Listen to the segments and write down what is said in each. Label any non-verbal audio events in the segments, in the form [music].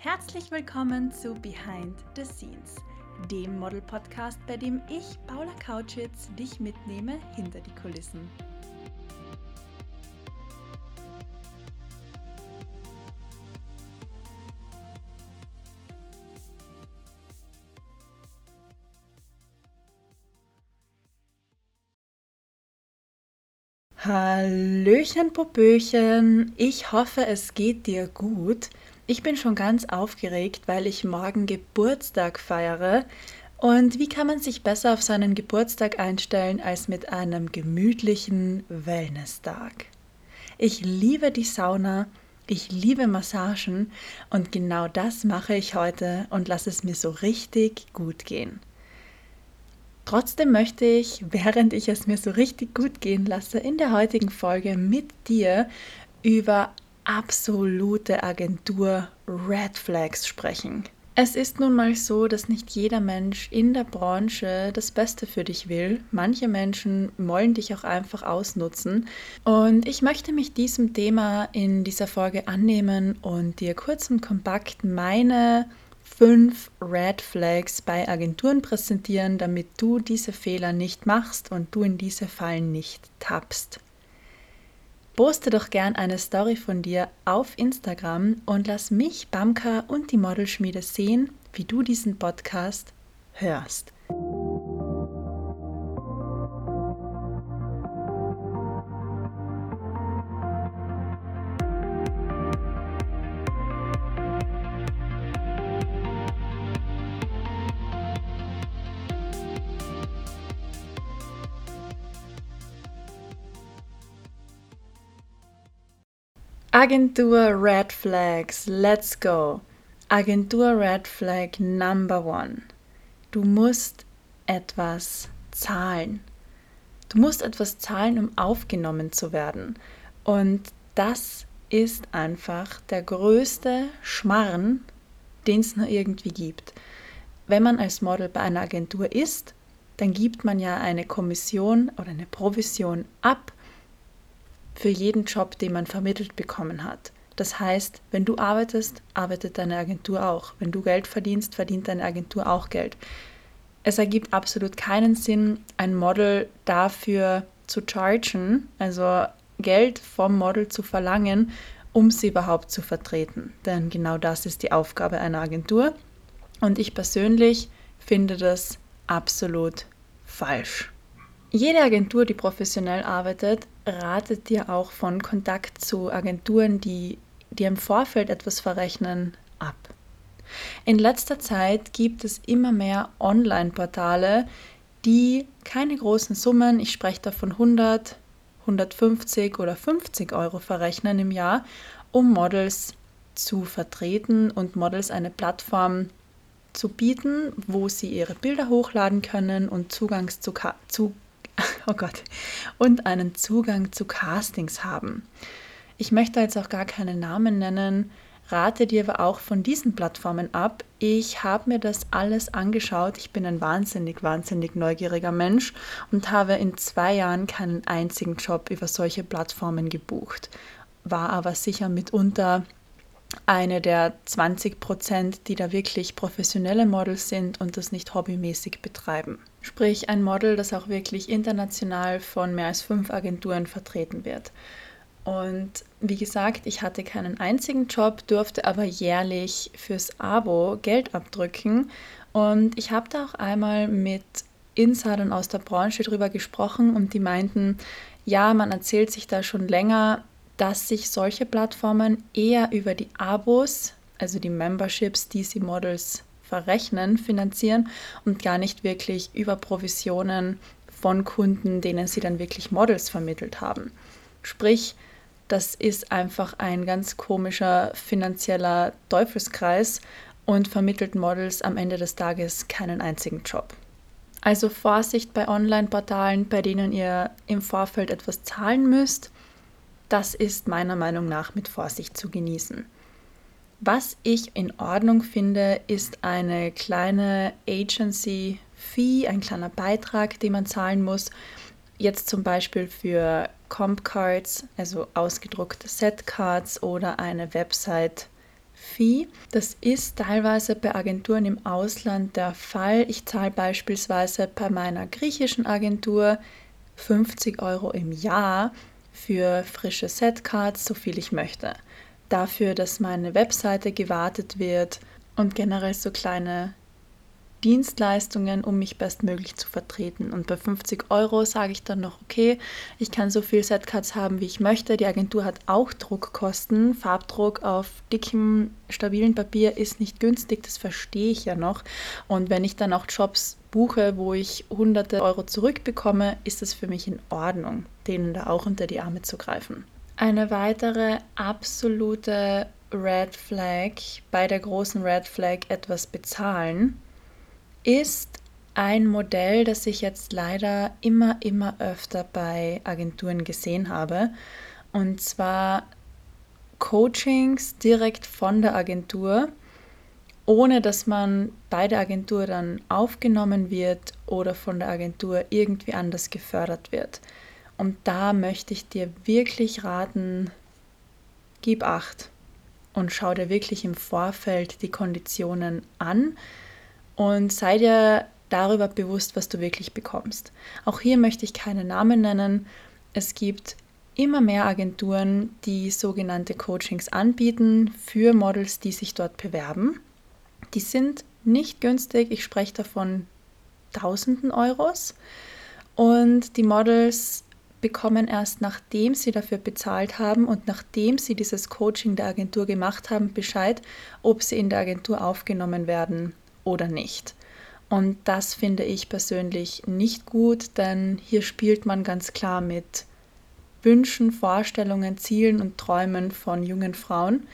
Herzlich willkommen zu Behind the Scenes, dem Model-Podcast, bei dem ich, Paula Kautschitz, dich mitnehme hinter die Kulissen. Hallöchen, Popöchen. Ich hoffe, es geht dir gut. Ich bin schon ganz aufgeregt, weil ich morgen Geburtstag feiere. Und wie kann man sich besser auf seinen Geburtstag einstellen als mit einem gemütlichen Wellness-Tag? Ich liebe die Sauna, ich liebe Massagen und genau das mache ich heute und lasse es mir so richtig gut gehen. Trotzdem möchte ich, [laughs] während ich es mir so richtig gut gehen lasse, in der heutigen Folge mit dir über absolute Agentur Red Flags sprechen. Es ist nun mal so, dass nicht jeder Mensch in der Branche das Beste für dich will. Manche Menschen wollen dich auch einfach ausnutzen. Und ich möchte mich diesem Thema in dieser Folge annehmen und dir kurz und kompakt meine fünf Red Flags bei Agenturen präsentieren, damit du diese Fehler nicht machst und du in diese Fallen nicht tappst. Poste doch gern eine Story von dir auf Instagram und lass mich, Bamka und die Modelschmiede sehen, wie du diesen Podcast hörst. Agentur Red Flags, let's go. Agentur Red Flag Number One. Du musst etwas zahlen. Du musst etwas zahlen, um aufgenommen zu werden. Und das ist einfach der größte Schmarrn, den es nur irgendwie gibt. Wenn man als Model bei einer Agentur ist, dann gibt man ja eine Kommission oder eine Provision ab für jeden Job, den man vermittelt bekommen hat. Das heißt, wenn du arbeitest, arbeitet deine Agentur auch. Wenn du Geld verdienst, verdient deine Agentur auch Geld. Es ergibt absolut keinen Sinn, ein Model dafür zu chargen, also Geld vom Model zu verlangen, um sie überhaupt zu vertreten. Denn genau das ist die Aufgabe einer Agentur. Und ich persönlich finde das absolut falsch. Jede Agentur, die professionell arbeitet, ratet dir auch von Kontakt zu Agenturen, die dir im Vorfeld etwas verrechnen, ab. In letzter Zeit gibt es immer mehr Online-Portale, die keine großen Summen, ich spreche da von 100, 150 oder 50 Euro verrechnen im Jahr, um Models zu vertreten und Models eine Plattform zu bieten, wo sie ihre Bilder hochladen können und Zugang zu, zu [laughs] oh Gott, und einen Zugang zu Castings haben. Ich möchte jetzt auch gar keine Namen nennen, rate dir aber auch von diesen Plattformen ab. Ich habe mir das alles angeschaut. Ich bin ein wahnsinnig, wahnsinnig neugieriger Mensch und habe in zwei Jahren keinen einzigen Job über solche Plattformen gebucht. War aber sicher mitunter eine der 20 Prozent, die da wirklich professionelle Models sind und das nicht hobbymäßig betreiben. Sprich ein Model, das auch wirklich international von mehr als fünf Agenturen vertreten wird. Und wie gesagt, ich hatte keinen einzigen Job, durfte aber jährlich fürs Abo Geld abdrücken. Und ich habe da auch einmal mit Insidern aus der Branche drüber gesprochen und die meinten, ja, man erzählt sich da schon länger, dass sich solche Plattformen eher über die Abos, also die Memberships, die sie Models verrechnen, finanzieren und gar nicht wirklich über Provisionen von Kunden, denen sie dann wirklich Models vermittelt haben. Sprich, das ist einfach ein ganz komischer finanzieller Teufelskreis und vermittelt Models am Ende des Tages keinen einzigen Job. Also Vorsicht bei Online-Portalen, bei denen ihr im Vorfeld etwas zahlen müsst das ist meiner Meinung nach mit Vorsicht zu genießen. Was ich in Ordnung finde, ist eine kleine Agency-Fee, ein kleiner Beitrag, den man zahlen muss. Jetzt zum Beispiel für Comp-Cards, also ausgedruckte Set-Cards oder eine Website Fee. Das ist teilweise bei Agenturen im Ausland der Fall. Ich zahle beispielsweise bei meiner griechischen Agentur 50 Euro im Jahr für frische Setcards, so viel ich möchte. Dafür, dass meine Webseite gewartet wird und generell so kleine Dienstleistungen, um mich bestmöglich zu vertreten. Und bei 50 Euro sage ich dann noch, okay, ich kann so viel Setcards haben, wie ich möchte. Die Agentur hat auch Druckkosten. Farbdruck auf dickem, stabilen Papier ist nicht günstig, das verstehe ich ja noch. Und wenn ich dann auch Jobs buche, wo ich hunderte Euro zurückbekomme, ist es für mich in Ordnung, denen da auch unter die Arme zu greifen. Eine weitere absolute Red Flag bei der großen Red Flag etwas bezahlen ist ein Modell, das ich jetzt leider immer, immer öfter bei Agenturen gesehen habe. Und zwar Coachings direkt von der Agentur, ohne dass man bei der Agentur dann aufgenommen wird oder von der Agentur irgendwie anders gefördert wird. Und da möchte ich dir wirklich raten, gib acht und schau dir wirklich im Vorfeld die Konditionen an und sei dir darüber bewusst, was du wirklich bekommst. Auch hier möchte ich keine Namen nennen. Es gibt immer mehr Agenturen, die sogenannte Coachings anbieten für Models, die sich dort bewerben. Die sind nicht günstig, ich spreche davon tausenden Euros. Und die Models bekommen erst nachdem sie dafür bezahlt haben und nachdem sie dieses Coaching der Agentur gemacht haben, Bescheid, ob sie in der Agentur aufgenommen werden oder nicht. Und das finde ich persönlich nicht gut, denn hier spielt man ganz klar mit Wünschen, Vorstellungen, Zielen und Träumen von jungen Frauen.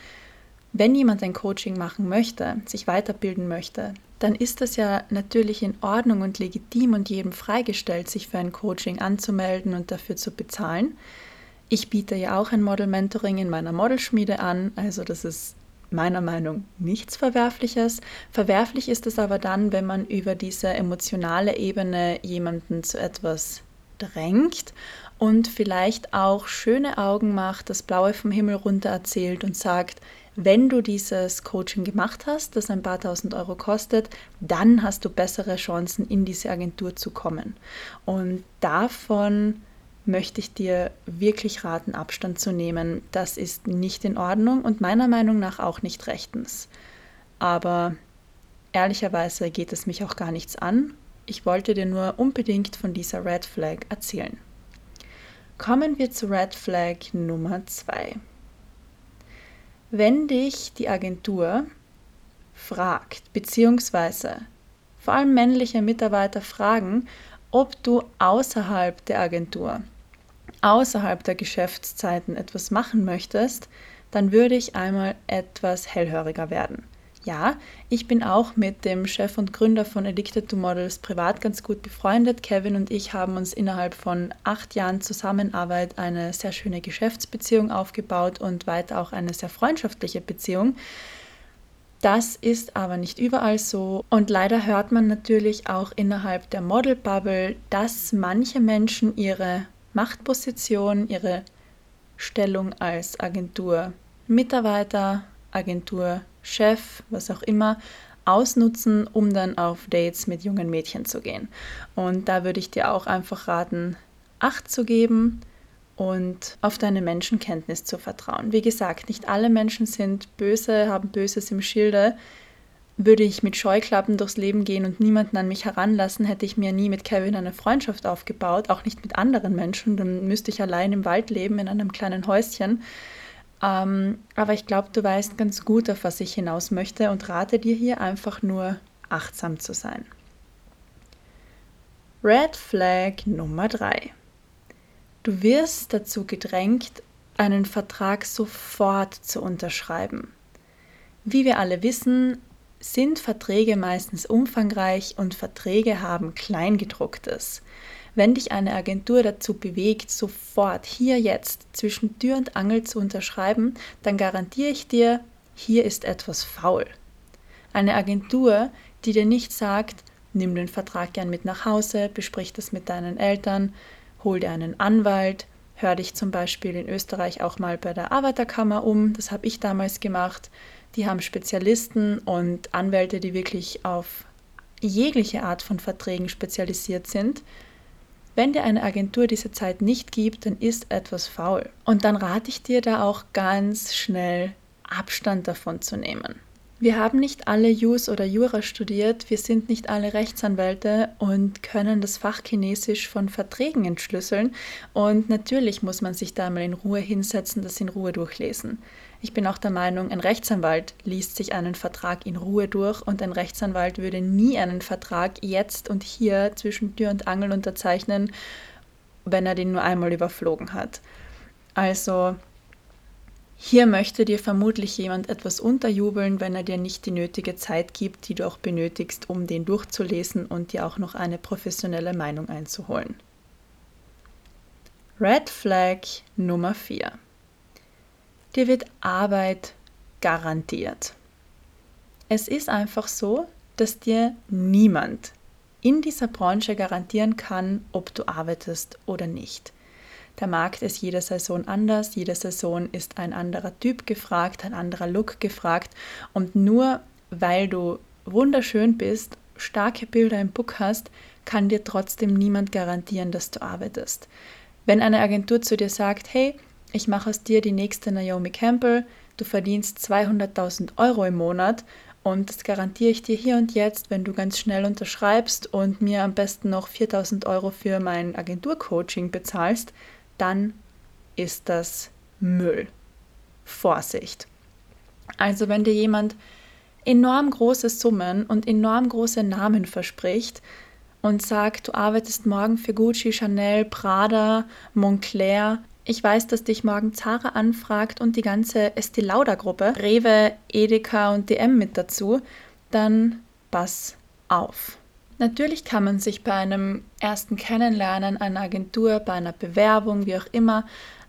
Wenn jemand ein Coaching machen möchte, sich weiterbilden möchte, dann ist das ja natürlich in Ordnung und legitim und jedem freigestellt, sich für ein Coaching anzumelden und dafür zu bezahlen. Ich biete ja auch ein Model Mentoring in meiner Modelschmiede an, also das ist meiner Meinung nichts Verwerfliches. Verwerflich ist es aber dann, wenn man über diese emotionale Ebene jemanden zu etwas drängt und vielleicht auch schöne Augen macht, das Blaue vom Himmel runter erzählt und sagt, wenn du dieses Coaching gemacht hast, das ein paar tausend Euro kostet, dann hast du bessere Chancen, in diese Agentur zu kommen. Und davon möchte ich dir wirklich raten, Abstand zu nehmen. Das ist nicht in Ordnung und meiner Meinung nach auch nicht rechtens. Aber ehrlicherweise geht es mich auch gar nichts an. Ich wollte dir nur unbedingt von dieser Red Flag erzählen. Kommen wir zu Red Flag Nummer 2. Wenn dich die Agentur fragt, beziehungsweise vor allem männliche Mitarbeiter fragen, ob du außerhalb der Agentur außerhalb der Geschäftszeiten etwas machen möchtest, dann würde ich einmal etwas hellhöriger werden. Ja, ich bin auch mit dem Chef und Gründer von Addicted to Models privat ganz gut befreundet. Kevin und ich haben uns innerhalb von acht Jahren Zusammenarbeit eine sehr schöne Geschäftsbeziehung aufgebaut und weiter auch eine sehr freundschaftliche Beziehung. Das ist aber nicht überall so und leider hört man natürlich auch innerhalb der Model-Bubble, dass manche Menschen ihre Machtposition, ihre Stellung als Agenturmitarbeiter, Agenturchef, was auch immer, ausnutzen, um dann auf Dates mit jungen Mädchen zu gehen. Und da würde ich dir auch einfach raten, Acht zu geben und auf deine Menschenkenntnis zu vertrauen. Wie gesagt, nicht alle Menschen sind böse, haben Böses im Schilde würde ich mit Scheuklappen durchs Leben gehen und niemanden an mich heranlassen, hätte ich mir nie mit Kevin eine Freundschaft aufgebaut, auch nicht mit anderen Menschen. Dann müsste ich allein im Wald leben, in einem kleinen Häuschen. Ähm, aber ich glaube, du weißt ganz gut, auf was ich hinaus möchte und rate dir hier einfach nur achtsam zu sein. Red Flag Nummer 3. Du wirst dazu gedrängt, einen Vertrag sofort zu unterschreiben. Wie wir alle wissen, sind Verträge meistens umfangreich und Verträge haben Kleingedrucktes. Wenn dich eine Agentur dazu bewegt, sofort hier jetzt zwischen Tür und Angel zu unterschreiben, dann garantiere ich dir, hier ist etwas faul. Eine Agentur, die dir nicht sagt, nimm den Vertrag gern mit nach Hause, besprich das mit deinen Eltern, hol dir einen Anwalt, hör dich zum Beispiel in Österreich auch mal bei der Arbeiterkammer um. Das habe ich damals gemacht. Die haben Spezialisten und Anwälte, die wirklich auf jegliche Art von Verträgen spezialisiert sind. Wenn dir eine Agentur diese Zeit nicht gibt, dann ist etwas faul. Und dann rate ich dir da auch ganz schnell Abstand davon zu nehmen. Wir haben nicht alle Jus oder Jura studiert, wir sind nicht alle Rechtsanwälte und können das Fach Chinesisch von Verträgen entschlüsseln. Und natürlich muss man sich da mal in Ruhe hinsetzen, das in Ruhe durchlesen. Ich bin auch der Meinung, ein Rechtsanwalt liest sich einen Vertrag in Ruhe durch und ein Rechtsanwalt würde nie einen Vertrag jetzt und hier zwischen Tür und Angel unterzeichnen, wenn er den nur einmal überflogen hat. Also hier möchte dir vermutlich jemand etwas unterjubeln, wenn er dir nicht die nötige Zeit gibt, die du auch benötigst, um den durchzulesen und dir auch noch eine professionelle Meinung einzuholen. Red Flag Nummer 4. Dir wird Arbeit garantiert. Es ist einfach so, dass dir niemand in dieser Branche garantieren kann, ob du arbeitest oder nicht. Der Markt ist jede Saison anders, jede Saison ist ein anderer Typ gefragt, ein anderer Look gefragt und nur weil du wunderschön bist, starke Bilder im Book hast, kann dir trotzdem niemand garantieren, dass du arbeitest. Wenn eine Agentur zu dir sagt, hey, ich mache aus dir die nächste Naomi Campbell, du verdienst 200.000 Euro im Monat und das garantiere ich dir hier und jetzt, wenn du ganz schnell unterschreibst und mir am besten noch 4.000 Euro für mein Agenturcoaching bezahlst, dann ist das Müll. Vorsicht. Also wenn dir jemand enorm große Summen und enorm große Namen verspricht und sagt, du arbeitest morgen für Gucci, Chanel, Prada, Montclair, ich weiß, dass dich morgen Zara anfragt und die ganze Estee Lauder Gruppe, Rewe, Edeka und DM mit dazu, dann pass auf. Natürlich kann man sich bei einem ersten Kennenlernen einer Agentur, bei einer Bewerbung, wie auch immer,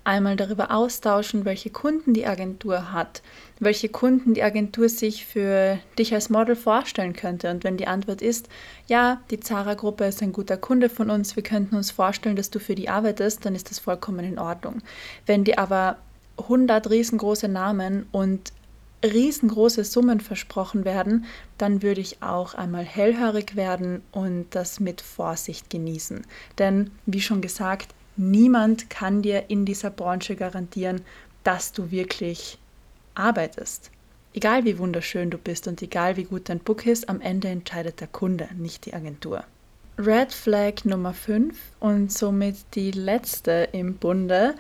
einmal darüber austauschen, welche Kunden die Agentur hat, welche Kunden die Agentur sich für dich als Model vorstellen könnte. Und wenn die Antwort ist, ja, die Zara-Gruppe ist ein guter Kunde von uns, wir könnten uns vorstellen, dass du für die arbeitest, dann ist das vollkommen in Ordnung. Wenn die aber 100 riesengroße Namen und riesengroße Summen versprochen werden, dann würde ich auch einmal hellhörig werden und das mit Vorsicht genießen. Denn, wie schon gesagt, niemand kann dir in dieser Branche garantieren, dass du wirklich arbeitest. Egal wie wunderschön du bist und egal wie gut dein Book ist, am Ende entscheidet der Kunde, nicht die Agentur. Red Flag Nummer 5 und somit die letzte im Bunde,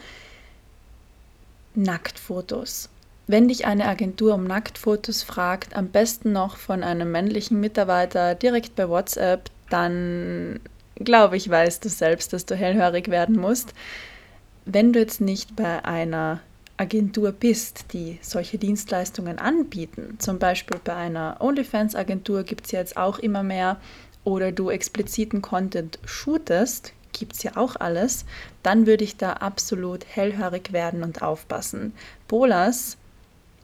Nacktfotos. Wenn dich eine Agentur um Nacktfotos fragt, am besten noch von einem männlichen Mitarbeiter direkt bei WhatsApp, dann glaube ich, weißt du selbst, dass du hellhörig werden musst. Wenn du jetzt nicht bei einer Agentur bist, die solche Dienstleistungen anbieten, zum Beispiel bei einer OnlyFans-Agentur gibt es jetzt auch immer mehr, oder du expliziten Content shootest, gibt es ja auch alles, dann würde ich da absolut hellhörig werden und aufpassen. Bolas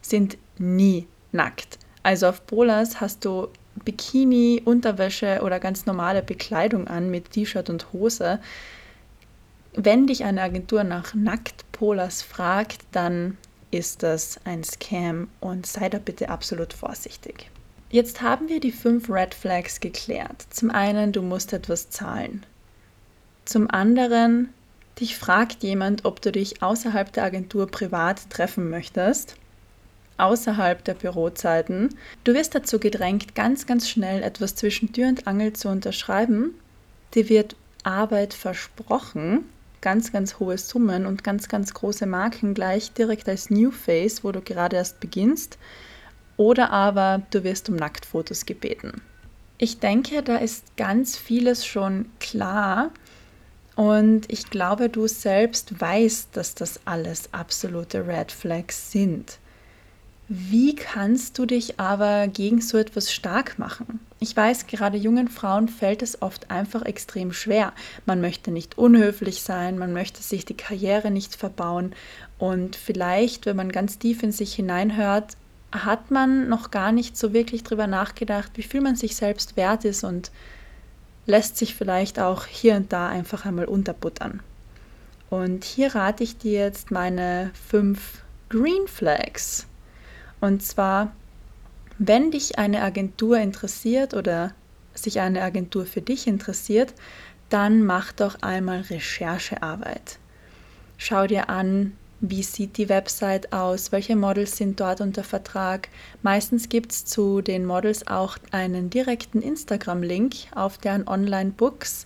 sind nie nackt. Also auf Bolas hast du Bikini, Unterwäsche oder ganz normale Bekleidung an mit T-Shirt und Hose. Wenn dich eine Agentur nach Nacktpolas fragt, dann ist das ein Scam und sei da bitte absolut vorsichtig. Jetzt haben wir die fünf Red Flags geklärt. Zum einen, du musst etwas zahlen. Zum anderen, dich fragt jemand, ob du dich außerhalb der Agentur privat treffen möchtest außerhalb der Bürozeiten. Du wirst dazu gedrängt, ganz, ganz schnell etwas zwischen Tür und Angel zu unterschreiben. Dir wird Arbeit versprochen, ganz, ganz hohe Summen und ganz, ganz große Marken gleich direkt als New Face, wo du gerade erst beginnst. Oder aber du wirst um Nacktfotos gebeten. Ich denke, da ist ganz vieles schon klar. Und ich glaube, du selbst weißt, dass das alles absolute Red Flags sind. Wie kannst du dich aber gegen so etwas stark machen? Ich weiß, gerade jungen Frauen fällt es oft einfach extrem schwer. Man möchte nicht unhöflich sein, man möchte sich die Karriere nicht verbauen und vielleicht, wenn man ganz tief in sich hineinhört, hat man noch gar nicht so wirklich darüber nachgedacht, wie viel man sich selbst wert ist und lässt sich vielleicht auch hier und da einfach einmal unterbuttern. Und hier rate ich dir jetzt meine fünf Green Flags. Und zwar, wenn dich eine Agentur interessiert oder sich eine Agentur für dich interessiert, dann mach doch einmal Recherchearbeit. Schau dir an, wie sieht die Website aus, welche Models sind dort unter Vertrag. Meistens gibt es zu den Models auch einen direkten Instagram-Link auf deren Online-Books.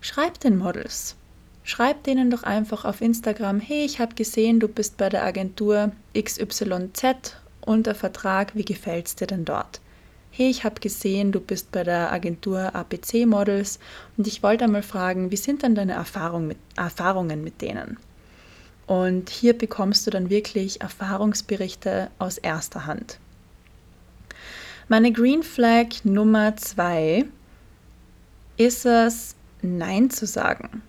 Schreib den Models. Schreib denen doch einfach auf Instagram, hey, ich habe gesehen, du bist bei der Agentur XYZ unter Vertrag, wie gefällt es dir denn dort? Hey, ich habe gesehen, du bist bei der Agentur APC Models und ich wollte einmal fragen, wie sind denn deine Erfahrung mit, Erfahrungen mit denen? Und hier bekommst du dann wirklich Erfahrungsberichte aus erster Hand. Meine Green Flag Nummer zwei ist es, Nein zu sagen.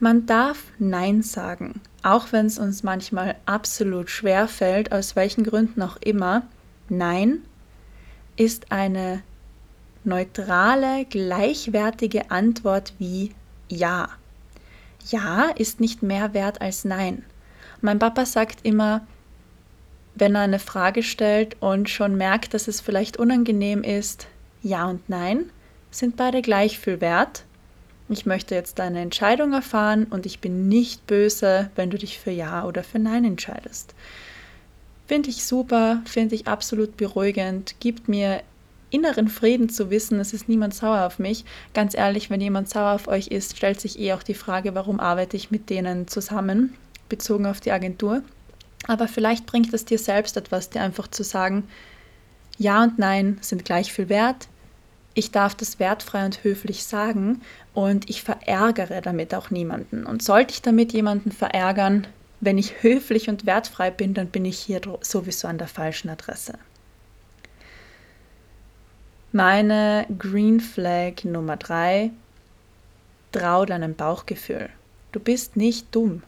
Man darf Nein sagen, auch wenn es uns manchmal absolut schwer fällt, aus welchen Gründen auch immer. Nein ist eine neutrale, gleichwertige Antwort wie Ja. Ja ist nicht mehr wert als Nein. Mein Papa sagt immer, wenn er eine Frage stellt und schon merkt, dass es vielleicht unangenehm ist, Ja und Nein sind beide gleich viel wert. Ich möchte jetzt deine Entscheidung erfahren und ich bin nicht böse, wenn du dich für Ja oder für Nein entscheidest. Finde ich super, finde ich absolut beruhigend, gibt mir inneren Frieden zu wissen, es ist niemand sauer auf mich. Ganz ehrlich, wenn jemand sauer auf euch ist, stellt sich eh auch die Frage, warum arbeite ich mit denen zusammen, bezogen auf die Agentur. Aber vielleicht bringt es dir selbst etwas, dir einfach zu sagen, ja und nein sind gleich viel wert. Ich darf das wertfrei und höflich sagen und ich verärgere damit auch niemanden. Und sollte ich damit jemanden verärgern, wenn ich höflich und wertfrei bin, dann bin ich hier sowieso an der falschen Adresse. Meine Green Flag Nummer drei: Trau deinem Bauchgefühl. Du bist nicht dumm.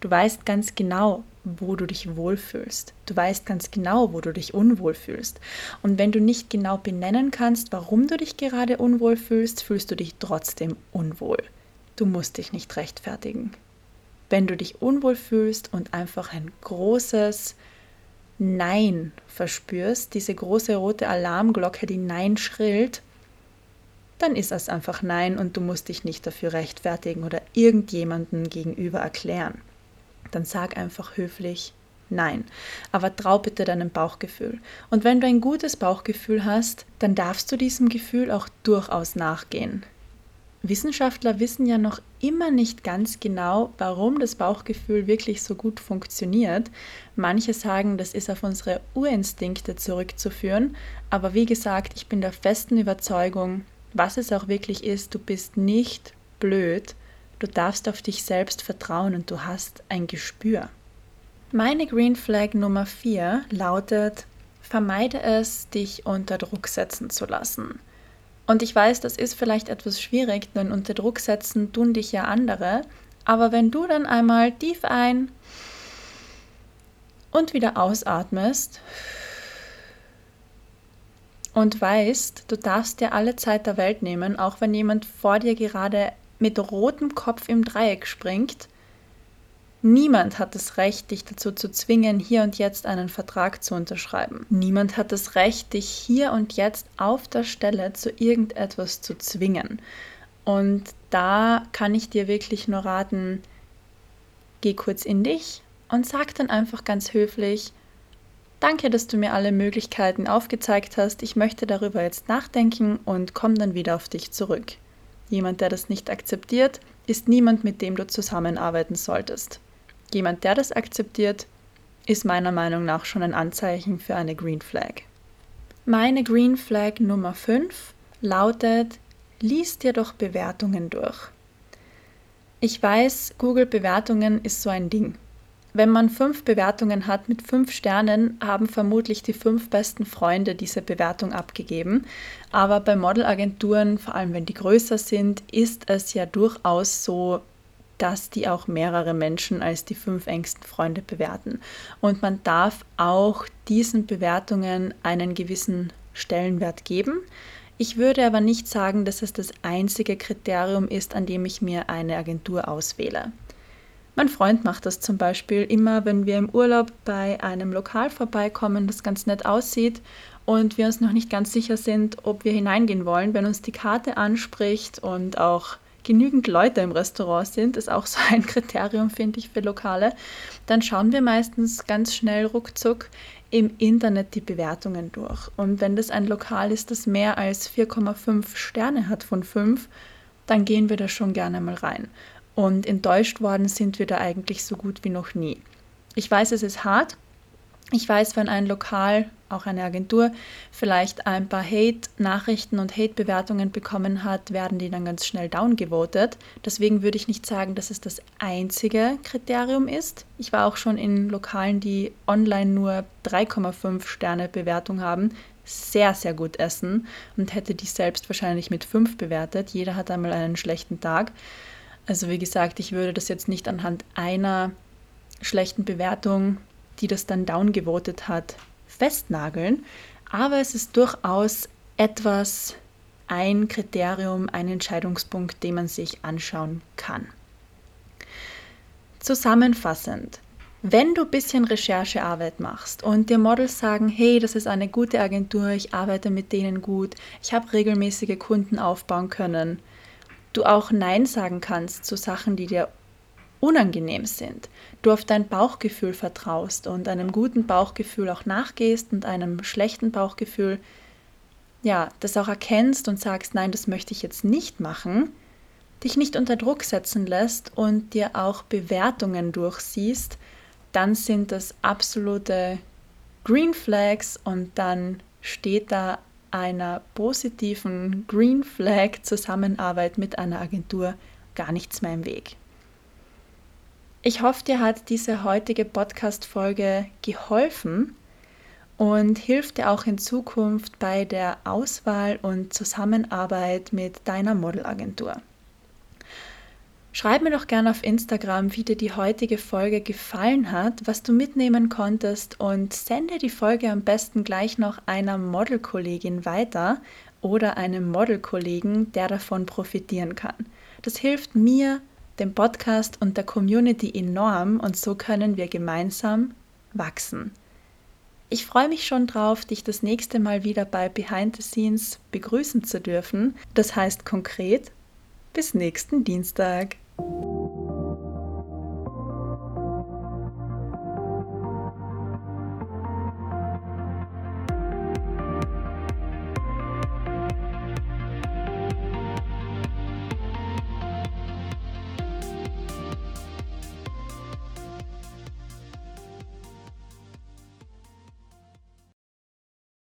Du weißt ganz genau, wo du dich wohlfühlst. Du weißt ganz genau, wo du dich unwohl fühlst. Und wenn du nicht genau benennen kannst, warum du dich gerade unwohl fühlst, fühlst du dich trotzdem unwohl. Du musst dich nicht rechtfertigen. Wenn du dich unwohl fühlst und einfach ein großes, Nein verspürst, diese große rote Alarmglocke, die Nein schrillt, dann ist es einfach Nein und du musst dich nicht dafür rechtfertigen oder irgendjemandem gegenüber erklären. Dann sag einfach höflich Nein. Aber trau bitte deinem Bauchgefühl. Und wenn du ein gutes Bauchgefühl hast, dann darfst du diesem Gefühl auch durchaus nachgehen. Wissenschaftler wissen ja noch immer nicht ganz genau, warum das Bauchgefühl wirklich so gut funktioniert. Manche sagen, das ist auf unsere Urinstinkte zurückzuführen, aber wie gesagt, ich bin der festen Überzeugung, was es auch wirklich ist, du bist nicht blöd, du darfst auf dich selbst vertrauen und du hast ein Gespür. Meine Green Flag Nummer 4 lautet, vermeide es, dich unter Druck setzen zu lassen. Und ich weiß, das ist vielleicht etwas schwierig, denn unter Druck setzen tun dich ja andere. Aber wenn du dann einmal tief ein und wieder ausatmest und weißt, du darfst dir alle Zeit der Welt nehmen, auch wenn jemand vor dir gerade mit rotem Kopf im Dreieck springt, Niemand hat das Recht, dich dazu zu zwingen, hier und jetzt einen Vertrag zu unterschreiben. Niemand hat das Recht, dich hier und jetzt auf der Stelle zu irgendetwas zu zwingen. Und da kann ich dir wirklich nur raten, geh kurz in dich und sag dann einfach ganz höflich, Danke, dass du mir alle Möglichkeiten aufgezeigt hast. Ich möchte darüber jetzt nachdenken und komm dann wieder auf dich zurück. Jemand, der das nicht akzeptiert, ist niemand, mit dem du zusammenarbeiten solltest. Jemand, der das akzeptiert, ist meiner Meinung nach schon ein Anzeichen für eine Green Flag. Meine Green Flag Nummer 5 lautet, lies dir doch Bewertungen durch. Ich weiß, Google Bewertungen ist so ein Ding. Wenn man fünf Bewertungen hat mit fünf Sternen, haben vermutlich die fünf besten Freunde diese Bewertung abgegeben. Aber bei Modelagenturen, vor allem wenn die größer sind, ist es ja durchaus so, dass die auch mehrere Menschen als die fünf engsten Freunde bewerten. Und man darf auch diesen Bewertungen einen gewissen Stellenwert geben. Ich würde aber nicht sagen, dass es das einzige Kriterium ist, an dem ich mir eine Agentur auswähle. Mein Freund macht das zum Beispiel immer, wenn wir im Urlaub bei einem Lokal vorbeikommen, das ganz nett aussieht und wir uns noch nicht ganz sicher sind, ob wir hineingehen wollen. Wenn uns die Karte anspricht und auch genügend Leute im Restaurant sind, ist auch so ein Kriterium, finde ich, für Lokale, dann schauen wir meistens ganz schnell ruckzuck im Internet die Bewertungen durch. Und wenn das ein Lokal ist, das mehr als 4,5 Sterne hat von 5, dann gehen wir da schon gerne mal rein. Und enttäuscht worden sind wir da eigentlich so gut wie noch nie. Ich weiß, es ist hart. Ich weiß, wenn ein Lokal, auch eine Agentur, vielleicht ein paar Hate-Nachrichten und Hate-Bewertungen bekommen hat, werden die dann ganz schnell downgevotet. Deswegen würde ich nicht sagen, dass es das einzige Kriterium ist. Ich war auch schon in Lokalen, die online nur 3,5 Sterne Bewertung haben, sehr, sehr gut essen und hätte die selbst wahrscheinlich mit 5 bewertet. Jeder hat einmal einen schlechten Tag. Also wie gesagt, ich würde das jetzt nicht anhand einer schlechten Bewertung, die das dann downgevotet hat, festnageln, aber es ist durchaus etwas ein Kriterium, ein Entscheidungspunkt, den man sich anschauen kann. Zusammenfassend, wenn du ein bisschen Recherchearbeit machst und dir Models sagen, hey, das ist eine gute Agentur, ich arbeite mit denen gut, ich habe regelmäßige Kunden aufbauen können, du auch Nein sagen kannst zu Sachen, die dir unangenehm sind, du auf dein Bauchgefühl vertraust und einem guten Bauchgefühl auch nachgehst und einem schlechten Bauchgefühl, ja, das auch erkennst und sagst, nein, das möchte ich jetzt nicht machen, dich nicht unter Druck setzen lässt und dir auch Bewertungen durchsiehst, dann sind das absolute Green Flags und dann steht da einer positiven Green Flag Zusammenarbeit mit einer Agentur gar nichts mehr im Weg. Ich hoffe, dir hat diese heutige Podcast-Folge geholfen und hilft dir auch in Zukunft bei der Auswahl und Zusammenarbeit mit deiner Modelagentur. Schreib mir doch gerne auf Instagram, wie dir die heutige Folge gefallen hat, was du mitnehmen konntest und sende die Folge am besten gleich noch einer Modelkollegin weiter oder einem Modelkollegen, der davon profitieren kann. Das hilft mir, dem Podcast und der Community enorm und so können wir gemeinsam wachsen. Ich freue mich schon drauf, dich das nächste Mal wieder bei Behind the Scenes begrüßen zu dürfen. Das heißt konkret, bis nächsten Dienstag. You